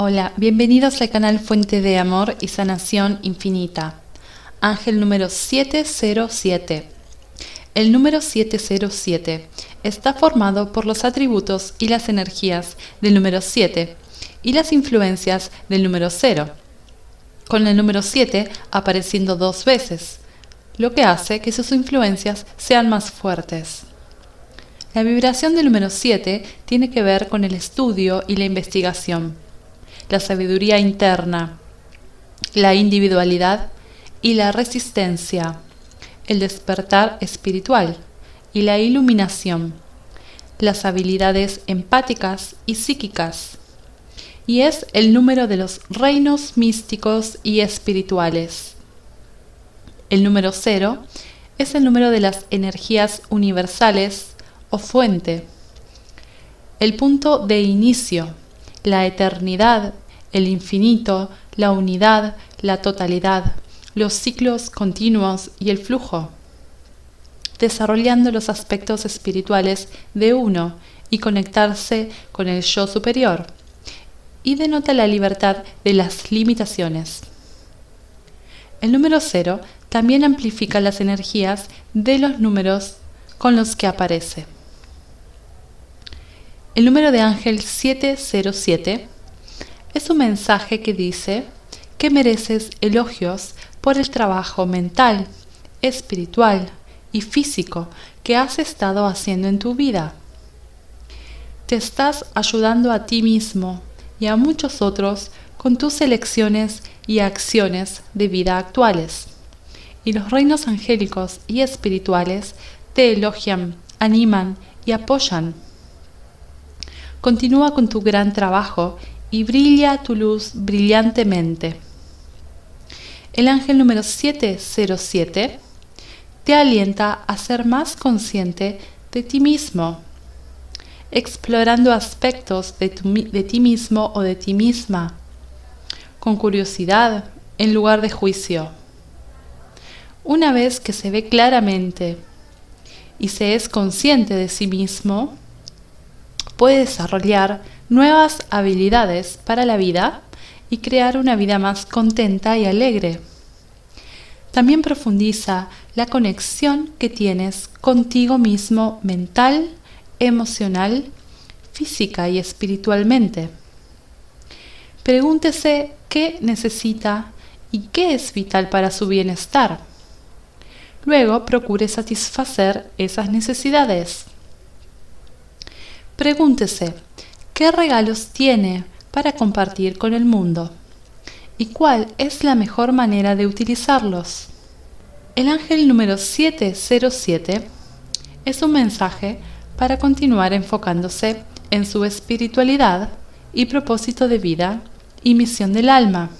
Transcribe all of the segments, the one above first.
Hola, bienvenidos al canal Fuente de Amor y Sanación Infinita. Ángel número 707. El número 707 está formado por los atributos y las energías del número 7 y las influencias del número 0, con el número 7 apareciendo dos veces, lo que hace que sus influencias sean más fuertes. La vibración del número 7 tiene que ver con el estudio y la investigación, la sabiduría interna, la individualidad y la resistencia, el despertar espiritual y la iluminación, las habilidades empáticas y psíquicas, y es el número de los reinos místicos y espirituales. El número cero es el número de las energías universales o fuente, el punto de inicio, la eternidad, el infinito, la unidad, la totalidad, los ciclos continuos y el flujo, desarrollando los aspectos espirituales de uno y conectarse con el yo superior, y denota la libertad de las limitaciones. El número cero también amplifica las energías de los números con los que aparece. El número de ángel 707 es un mensaje que dice que mereces elogios por el trabajo mental, espiritual y físico que has estado haciendo en tu vida. Te estás ayudando a ti mismo y a muchos otros con tus elecciones y acciones de vida actuales. Y los reinos angélicos y espirituales te elogian, animan y apoyan. Continúa con tu gran trabajo y brilla tu luz brillantemente. El ángel número 707 te alienta a ser más consciente de ti mismo, explorando aspectos de, de ti mismo o de ti misma, con curiosidad en lugar de juicio. Una vez que se ve claramente y se es consciente de sí mismo, puede desarrollar nuevas habilidades para la vida y crear una vida más contenta y alegre. También profundiza la conexión que tienes contigo mismo mental, emocional, física y espiritualmente. Pregúntese qué necesita y qué es vital para su bienestar. Luego procure satisfacer esas necesidades. Pregúntese, ¿qué regalos tiene para compartir con el mundo? ¿Y cuál es la mejor manera de utilizarlos? El ángel número 707 es un mensaje para continuar enfocándose en su espiritualidad y propósito de vida y misión del alma.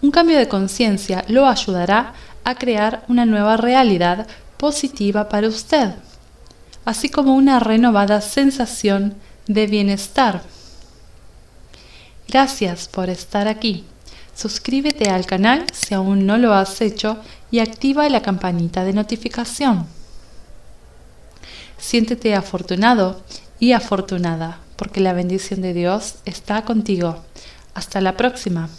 Un cambio de conciencia lo ayudará a crear una nueva realidad positiva para usted así como una renovada sensación de bienestar. Gracias por estar aquí. Suscríbete al canal si aún no lo has hecho y activa la campanita de notificación. Siéntete afortunado y afortunada porque la bendición de Dios está contigo. Hasta la próxima.